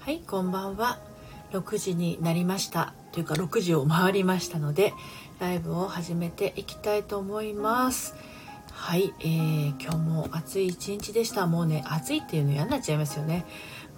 はいこんばんは。6時になりましたというか6時を回りましたのでライブを始めていきたいと思います。はい、えー、今日も暑い一日でした。もうね暑いっていうの嫌になっちゃいますよね。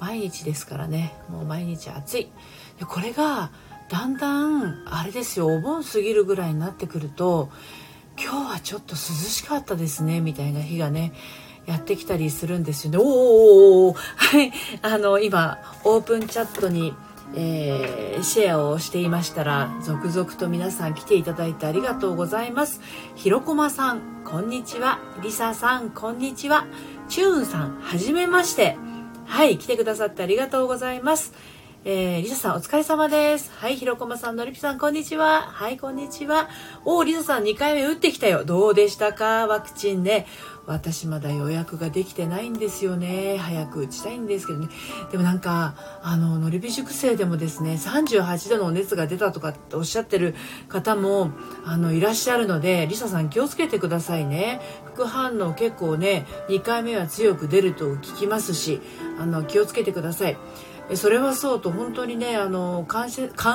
毎日ですからね。もう毎日暑い。でこれがだんだんあれですよお盆過ぎるぐらいになってくると今日はちょっと涼しかったですねみたいな日がねやってきたりするんですよね。おお はい。あの、今、オープンチャットに、えー、シェアをしていましたら、続々と皆さん来ていただいてありがとうございます。ひろこまさん、こんにちは。りささん、こんにちは。チューンさん、はじめまして。はい、来てくださってありがとうございます。えー、リサさんお疲れ様です。はい、ひろこまさん、のりぴさん、こんにちは。はい、こんにちは。おー、リサさん2回目打ってきたよ。どうでしたか？ワクチンね。私まだ予約ができてないんですよね。早く打ちたいんですけどね。でもなんか、あの、のりぴ塾生でもですね、38度の熱が出たとかっておっしゃってる方も、あの、いらっしゃるので、リサさん気をつけてくださいね。副反応結構ね、2回目は強く出ると聞きますし、あの、気をつけてください。それはそうと本当にねあの感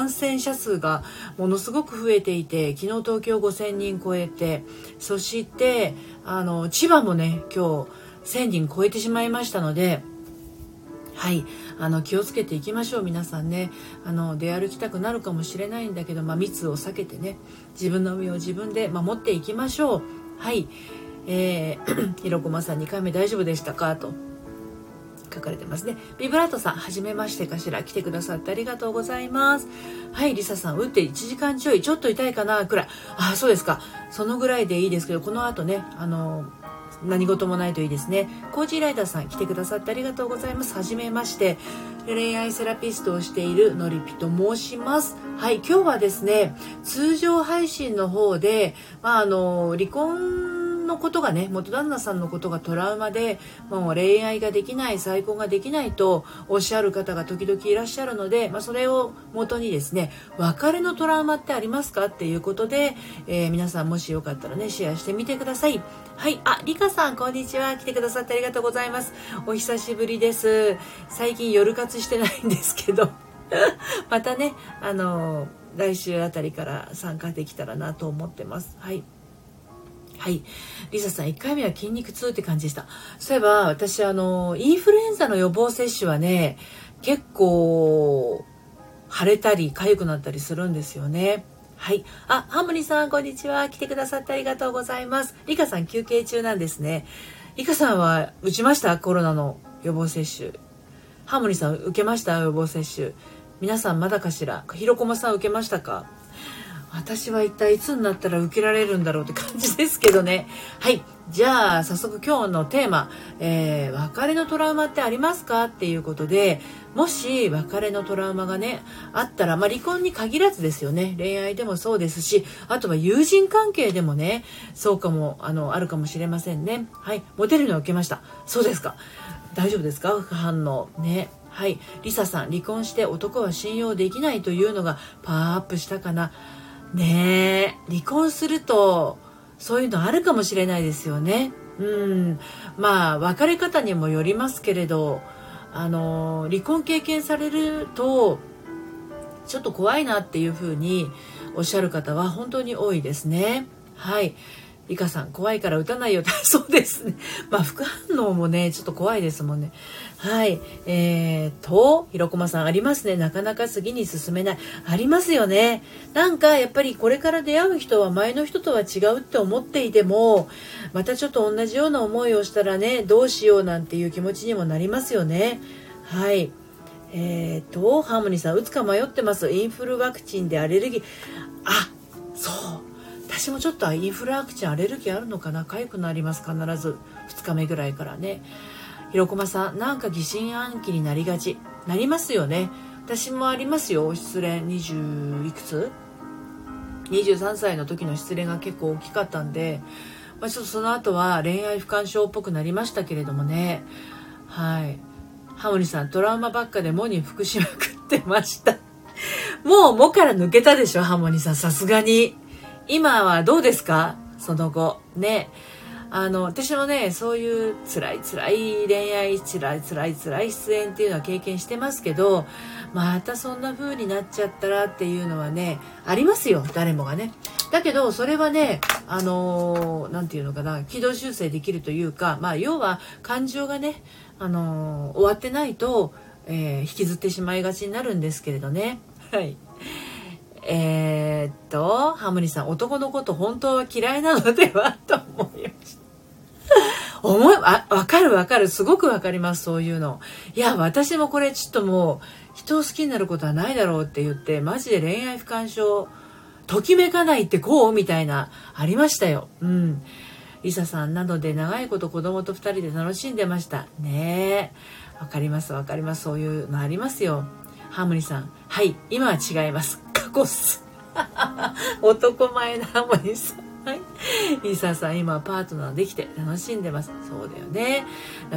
染者数がものすごく増えていて昨日東京5000人超えてそしてあの千葉もね今日1000人超えてしまいましたので。はい、あの気をつけていきましょう皆さんね。あの出歩きたくなるかもしれないんだけど、まあ、密を避けてね自分の身を自分で守っていきましょう。はい、えー、ひろこまさん2回目大丈夫でしたか？と。書かれてますね。ビブラートさん、はじめましてかしら？来てくださってありがとうございます。はい、リサさん、打って1時間ちょい、ちょっと痛いかな、くらい。あ、そうですか。そのぐらいでいいですけど、この後ね、あの、何事もないといいですね。コージーライダーさん来てくださってありがとうございます。はじめまして。恋愛セラピストをしているのりぴと申します。はい、今日はですね、通常配信の方で、まあ、あの、離婚のことがね元旦那さんのことがトラウマでもう恋愛ができない再婚ができないとおっしゃる方が時々いらっしゃるので、まあ、それを元にですね別れのトラウマってありますかっていうことで、えー、皆さんもしよかったらねシェアしてみてください。はいあリカさんこんにちは。来てくださってありがとうございます。お久しぶりです。最近夜活してないんですけど。またねあの来週あたりから参加できたらなと思ってます。はい。はい。リサさん、1回目は筋肉痛って感じでした。そういえば、私、あの、インフルエンザの予防接種はね、結構、腫れたり、痒くなったりするんですよね。はい。あ、ハモニさん、こんにちは。来てくださってありがとうございます。リカさん、休憩中なんですね。リカさんは、打ちました？コロナの予防接種。ハモニさん、受けました？予防接種。皆さん、まだかしら？ひろこまさん、受けましたか？私は一体いつになったら受けられるんだろうって感じですけどね。はい。じゃあ、早速今日のテーマ、えー、別れのトラウマってありますかっていうことで、もし別れのトラウマがね、あったら、まあ、離婚に限らずですよね。恋愛でもそうですし、あとは友人関係でもね、そうかも、あの、あるかもしれませんね。はい。モテるのを受けました。そうですか。大丈夫ですか？副反応。ね。はい。リサさん、離婚して男は信用できないというのがパワーアップしたかな。ねえ離婚するとそういうのあるかもしれないですよね。うんまあ別れ方にもよりますけれどあの離婚経験されるとちょっと怖いなっていうふうにおっしゃる方は本当に多いですね。はい。リカさん、怖いから打たないよ。そうですね。まあ、副反応もね、ちょっと怖いですもんね。はい。えーと、ひろこまさん、ありますね。なかなか次に進めない。ありますよね。なんか、やっぱりこれから出会う人は前の人とは違うって思っていても、またちょっと同じような思いをしたらね、どうしようなんていう気持ちにもなりますよね。はい。えーと、ハーモニーさん、打つか迷ってます。インフルワクチンでアレルギー。あ、そう。私もちょっとインフルワクチンアレルギーあるのかな痒くなります必ず。2日目ぐらいからね。ひろこまさんなんか疑心暗鬼になりがち。なりますよね。私もありますよ。失恋。20いくつ？23歳の時の失恋が結構大きかったんで、まあ、ちょっとその後は恋愛不干渉っぽくなりましたけれどもね。はい。ハモリさんトラウマばっかでモに服しまくってました。もう「も」から抜けたでしょハモニさん。さすがに。今はどうですか？その後。ね。あの私もねそういう辛い辛い恋愛辛い辛い辛い出演っていうのは経験してますけどまたそんな風になっちゃったらっていうのはねありますよ。誰もがね。だけどそれはねあの何て言うのかな軌道修正できるというかまあ要は感情がねあの終わってないと、えー、引きずってしまいがちになるんですけれどね。はい。えー、っと、ハムニさん、男のこと本当は嫌いなのではと思いました。思い、あ、わかるわかる。すごくわかります、そういうの。いや、私もこれちょっともう、人を好きになることはないだろうって言って、マジで恋愛不干渉、ときめかないってこうみたいな、ありましたよ。うん。リサさんなので長いこと子供と2人で楽しんでました。ねえ。わかりますわかります。そういうのありますよ。ハーモニーさん。はい、今は違います。過去っす。男前なハーモニーさん。はい。リサさん、今パートナーできて楽しんでます。そうだよね。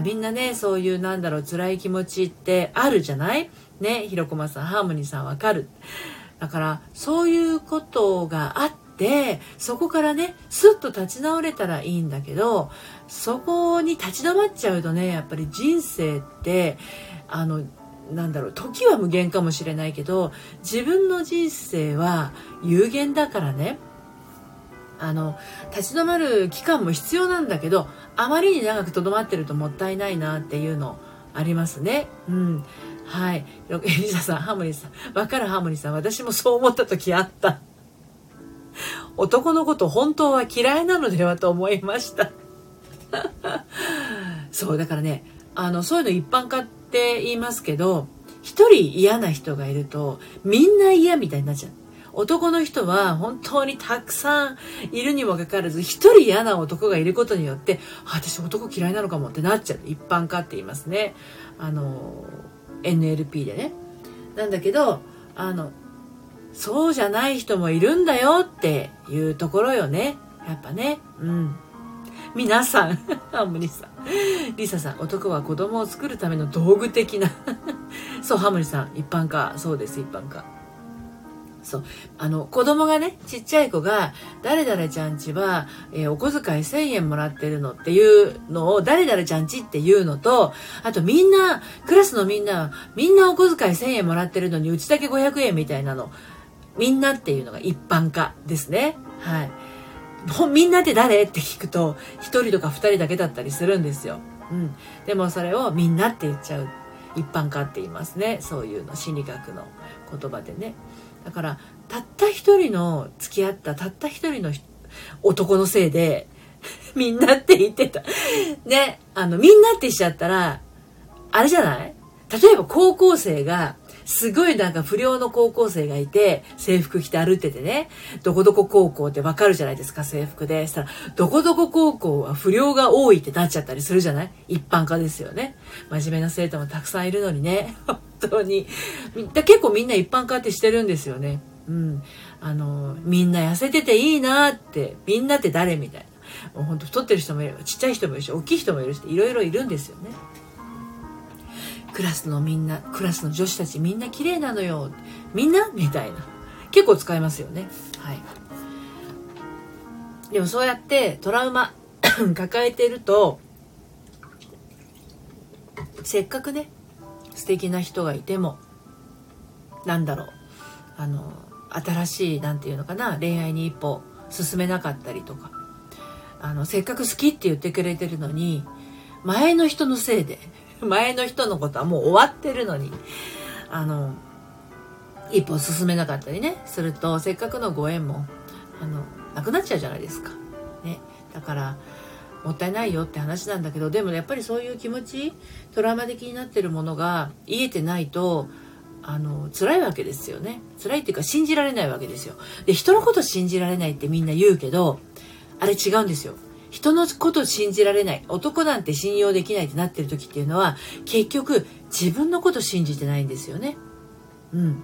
みんなね、そういうなんだろう、辛い気持ちってあるじゃない？ね、ひろこまさん、ハーモニーさんわかる。だから、そういうことがあって、そこからね、スッと立ち直れたらいいんだけど、そこに立ち止まっちゃうとね、やっぱり人生って、あの、なんだろう時は無限かもしれないけど自分の人生は有限だからねあの立ち止まる期間も必要なんだけどあまりに長くとどまってるともったいないなっていうのありますね。うん。はい。エリザさん、ハーモニーさん。わかるハーモニーさん。私もそう思った時あった。男のこと本当は嫌いなのではと思いました。そう、だからね、あの、そういうの一般化って言いますけど、一人嫌な人がいると、みんな嫌みたいになっちゃう。男の人は本当にたくさんいるにもかかわらず一人嫌な男がいることによって私男嫌いなのかもってなっちゃう。一般化って言いますね。あの NLP でね。なんだけどあのそうじゃない人もいるんだよっていうところよね。やっぱね。うん。皆さん。ハムニさ。んリサさん男は子供を作るための道具的な そうハムニさん一般化そうです一般化そう。あの、子供がね、ちっちゃい子が、誰々ちゃんちは、えー、お小遣い1000円もらってるのっていうのを、誰々ちゃんちっていうのと、あとみんな、クラスのみんな、みんなお小遣い1000円もらってるのに、うちだけ500円みたいなの。みんなっていうのが一般化ですね。はい。みんなって誰？って聞くと、1人とか2人だけだったりするんですよ。うん。でもそれをみんなって言っちゃう。一般化って言いますね。そういうの、心理学の言葉でね。だからたった一人の付き合ったたった一人の男のせいで みんなって言ってたねあのみんなってしちゃったらあれじゃない？例えば高校生がすごいなんか不良の高校生がいて、制服着て歩いててね、どこどこ高校ってわかるじゃないですか、制服で。したら、どこどこ高校は不良が多いってなっちゃったりするじゃない？一般化ですよね。真面目な生徒もたくさんいるのにね。本当に。結構みんな一般化ってしてるんですよね。うん。あの、みんな痩せてていいなって、みんなって誰みたいな。もうほんと太ってる人もいれば、ちっちゃい人もいるし、大きい人もいるし、いろいろいるんですよね。クラスのみんなクラスの女子たちみんな綺麗なのよ。みんな？みたいな。結構使いますよね。はい。でもそうやってトラウマ 抱えてるとせっかくね素敵な人がいてもなんだろう。あの新しい何て言うのかな恋愛に一歩進めなかったりとか。あのせっかく好きって言ってくれてるのに前の人のせいで前の人のことはもう終わってるのに、あの、一歩進めなかったりね、すると、せっかくのご縁も、あの、なくなっちゃうじゃないですか。ね。だから、もったいないよって話なんだけど、でもやっぱりそういう気持ち、トラウマ的になってるものが癒えてないと、あの、辛いわけですよね。辛いっていうか信じられないわけですよ。で、人のこと信じられないってみんな言うけど、あれ違うんですよ。人のこと信じられない。男なんて信用できないってなってる時っていうのは結局自分のこと信じてないんですよね。うん。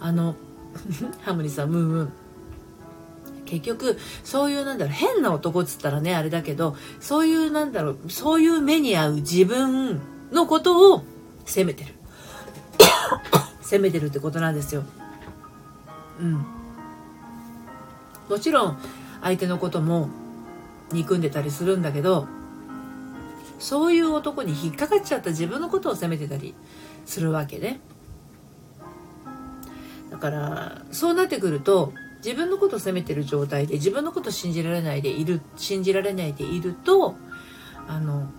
あの ハムリさんムームー結局そういうなんだろう変な男っつったらねあれだけどそういうなんだろうそういう目に遭う自分のことを責めてる。責めてるってことなんですよ。うん。もちろん相手のことも憎んでたりするんだけどそういう男に引っかかっちゃった自分のことを責めてたりするわけねだからそうなってくると自分のことを責めてる状態で自分のことを信じられないでいる信じられないでいるとあの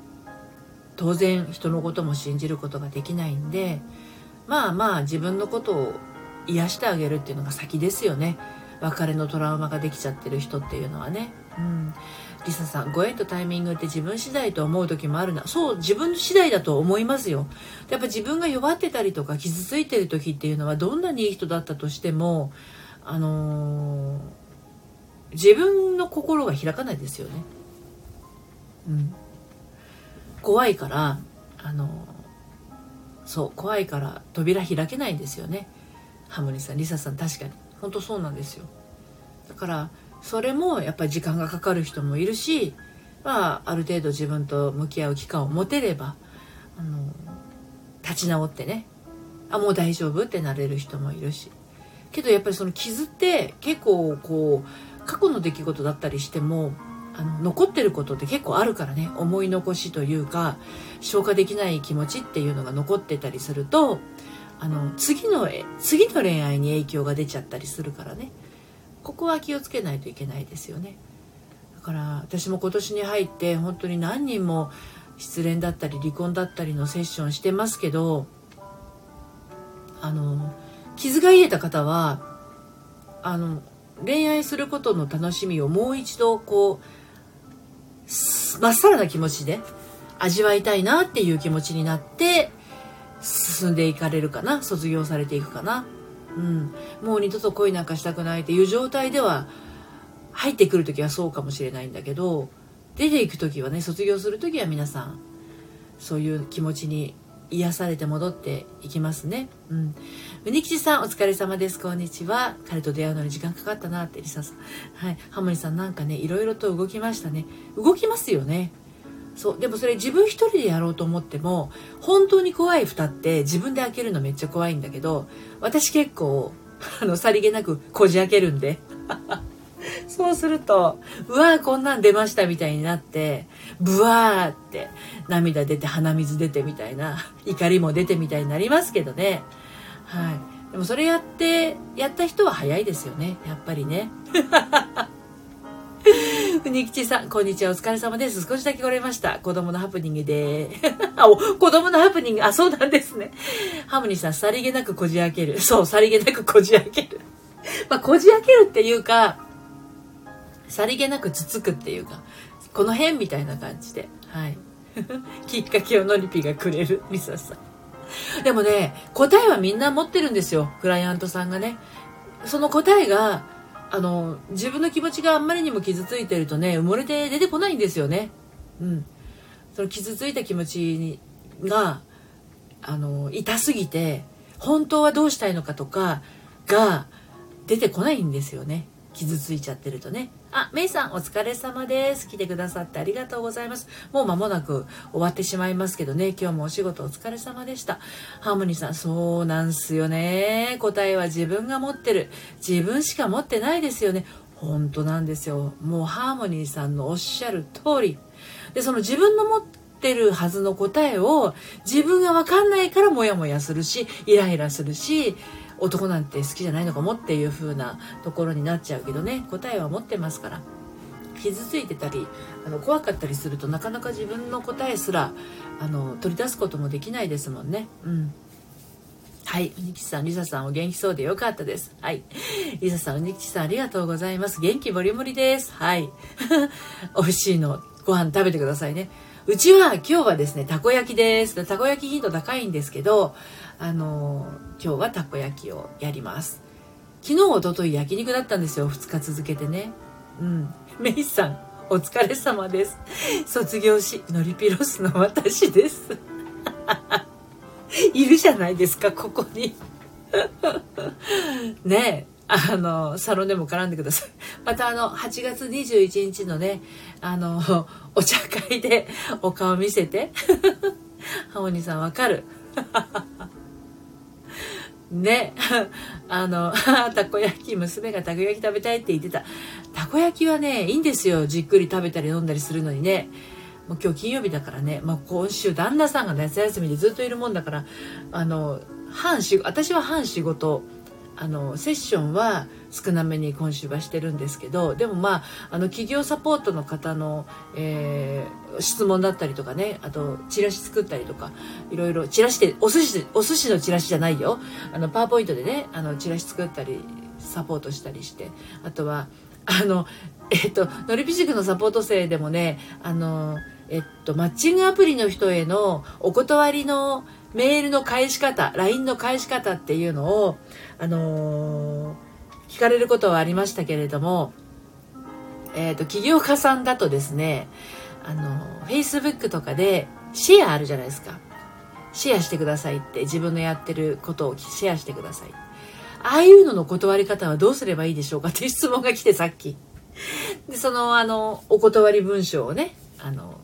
当然人のことも信じることができないんでまあまあ自分のことを癒してあげるっていうのが先ですよね別れのトラウマができちゃってる人っていうのはね。うん。リサさん、ご縁とタイミングって自分次第と思う時もあるな。そう、自分次第だと思いますよ。やっぱ自分が弱ってたりとか傷ついてる時っていうのはどんなにいい人だったとしても、あのー、自分の心が開かないですよね。うん。怖いから、あのー、そう、怖いから扉開けないんですよね。ハモニさん、リサさん確かに。本当そうなんですよだからそれもやっぱり時間がかかる人もいるし、まあ、ある程度自分と向き合う期間を持てればあの立ち直ってねあもう大丈夫ってなれる人もいるし。けどやっぱりその傷って結構こう過去の出来事だったりしてもあの残ってることって結構あるからね。思い残しというか消化できない気持ちっていうのが残ってたりするとあの次の次の恋愛に影響が出ちゃったりするからね。ここは気をつけないといけないですよね。だから私も今年に入って本当に何人も失恋だったり離婚だったりのセッションしてますけどあの傷が癒えた方はあの恋愛することの楽しみをもう一度こうまっさらな気持ちで味わいたいなっていう気持ちになって進んでいかれるかな卒業されていくかな。うんもう二度と恋なんかしたくないっていう状態では入ってくる時はそうかもしれないんだけど出ていく時はね卒業する時は皆さんそういう気持ちに癒されて戻っていきますね。うん。うにきちさん、お疲れ様です。こんにちは。彼と出会うのに時間かかったなって、りささん。はい。ハモリさん、なんかね、いろいろと動きましたね。動きますよね。そうでもそれ自分一人でやろうと思っても本当に怖い蓋って自分で開けるのめっちゃ怖いんだけど私結構あのさりげなくこじ開けるんで。そうするとうわーこんなん出ましたみたいになってブワーって涙出て鼻水出てみたいな怒りも出てみたいになりますけどね。はい。でもそれやってやった人は早いですよね。やっぱりね。ふにきちさん、こんにちは。お疲れ様です。少しだけ来れました。子供のハプニングで。あ、子供のハプニング。あ、そうなんですね。ハムニさん、さりげなくこじ開ける。そう、さりげなくこじ開ける。まあ、こじ開けるっていうか、さりげなくつつくっていうか、この辺みたいな感じで。はい。きっかけをのりぴがくれる。ミサさん。でもね、答えはみんな持ってるんですよ。クライアントさんがね。その答えが、あの自分の気持ちがあんまりにも傷ついてるとね埋もれて出てこないんですよね。うん、その傷ついた気持ちがあの痛すぎて本当はどうしたいのかとかが出てこないんですよね。傷ついちゃってるとね。あ、メイさんお疲れ様です。来てくださってありがとうございます。もう間もなく終わってしまいますけどね、今日もお仕事お疲れ様でした。ハーモニーさん、そうなんすよね。答えは自分が持ってる。自分しか持ってないですよね。本当なんですよ。もうハーモニーさんのおっしゃる通り。で、その自分の持ってるはずの答えを自分がわかんないからモヤモヤするし、イライラするし、男なんて好きじゃないのかもっていう風なところになっちゃうけどね答えは持ってますから傷ついてたりあの怖かったりするとなかなか自分の答えすらあの取り出すこともできないですもんね。うんはい。うにきちさん、りささんお元気そうでよかったです。はい。りささん、うにきちさんありがとうございます。元気もりもりです。はい。美味しいの、ご飯食べてくださいね。うちは今日はですね、たこ焼きです。たこ焼き頻度高いんですけど、あの今日はたこ焼きをやります。昨日おととい焼肉だったんですよ。2日続けてね。うん。メイさんお疲れ様です。卒業しノリピロスの私です。いるじゃないですかここに。ねえあの、サロンでも絡んでください。またあの、8月21日のね、あの、お茶会でお顔見せて。ハモニさんわかる。ね。あの たこ焼き娘がたこ焼き食べたいって言ってた。たこ焼きはねいいんですよ。じっくり食べたり飲んだりするのにね。もう今日金曜日だからね、まあ、今週旦那さんが夏休みでずっといるもんだからあの半仕私は半仕事。あのセッションは少なめに今週はしてるんですけどでもまああの企業サポートの方の、えー、質問だったりとかねあとチラシ作ったりとかいろいろチラシでお寿司お寿司のチラシじゃないよ。あのパワーポイントでねあのチラシ作ったりサポートしたりして。あとはあのえっとのりぴ塾のサポート生でもねあのえっとマッチングアプリの人へのお断りのメールの返し方 LINE の返し方っていうのをあのー、聞かれることはありましたけれども、えっ、と起業家さんだとですねあの Facebook とかでシェアあるじゃないですか。シェアしてくださいって自分のやってることをシェアしてください。ああいうのの断り方はどうすればいいでしょうかっていう質問が来てさっき。でそのあのお断り文章をねあの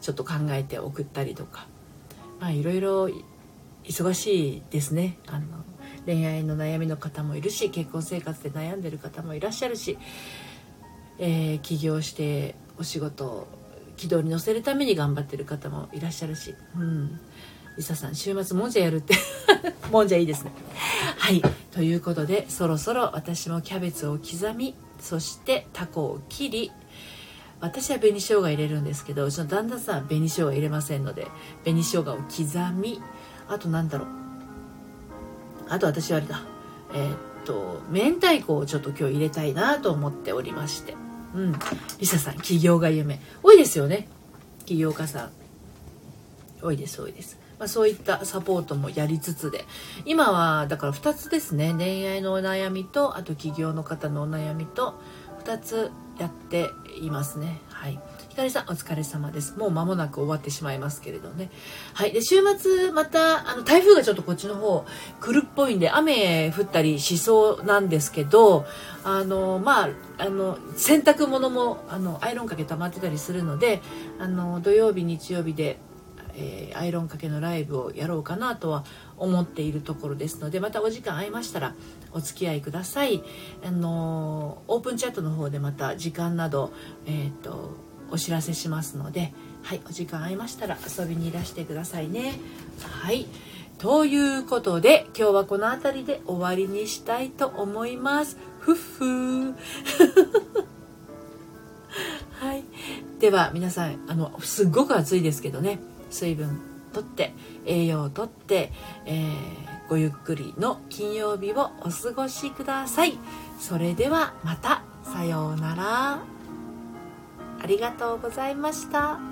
ちょっと考えて送ったりとか。まあいろいろ忙しいですね。あの恋愛の悩みの方もいるし結婚生活で悩んでる方もいらっしゃるし、えー、起業してお仕事を軌道に乗せるために頑張ってる方もいらっしゃるし、うん、リサさん週末もんじゃやるって。もんじゃいいですね。はい。ということでそろそろ私もキャベツを刻みそしてタコを切り私は紅生姜入れるんですけどうちの旦那さんは紅生姜入れませんので紅生姜を刻みあとなんだろう。あと私はあれだ。えー、っと明太子をちょっと今日入れたいなと思っておりまして。うん。リサさん起業が夢。多いですよね。起業家さん。多いです多いです。まあ、そういったサポートもやりつつで。今はだから2つですね。恋愛のお悩みとあと起業の方のお悩みと2つやっていますね。はい。りさんお疲れ様です。もう間もなく終わってしまいますけれどね。はい。で週末またあの台風がちょっとこっちの方来るっぽいんで雨降ったりしそうなんですけどあのまああの洗濯物もあのアイロンかけ溜まってたりするのであの土曜日日曜日でえー、アイロンかけのライブをやろうかなとは思っているところですのでまたお時間合いましたらお付き合いください。あのオープンチャットの方でまた時間など、えーと、お知らせしますのではいお時間合いましたら遊びにいらしてくださいね。はいということで今日はこの辺りで終わりにしたいと思います。ふっふー。はい。では皆さんあのすっごく暑いですけどね。水分とって栄養をとって、えー、ごゆっくりの金曜日をお過ごしください。それではまた。さようなら。ありがとうございました。